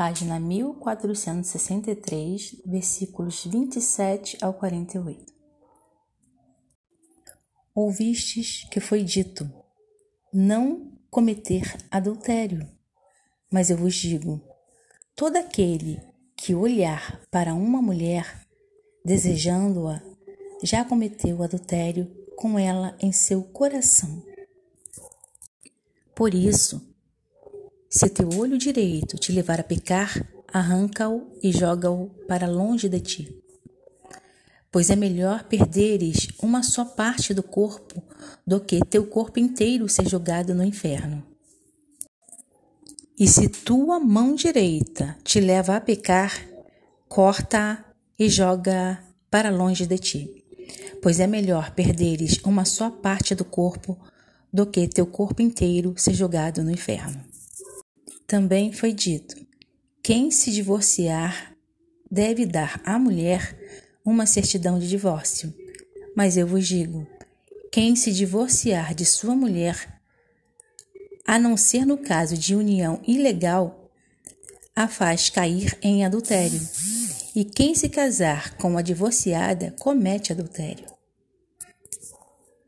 página 1463, versículos 27 ao 48. Ouvistes que foi dito: Não cometer adultério. Mas eu vos digo: todo aquele que olhar para uma mulher, desejando-a, já cometeu adultério com ela em seu coração. Por isso, se teu olho direito te levar a pecar, arranca-o e joga-o para longe de ti. Pois é melhor perderes uma só parte do corpo do que teu corpo inteiro ser jogado no inferno. E se tua mão direita te leva a pecar, corta-a e joga-a para longe de ti. Pois é melhor perderes uma só parte do corpo do que teu corpo inteiro ser jogado no inferno. Também foi dito: quem se divorciar deve dar à mulher uma certidão de divórcio. Mas eu vos digo: quem se divorciar de sua mulher, a não ser no caso de união ilegal, a faz cair em adultério. E quem se casar com a divorciada comete adultério.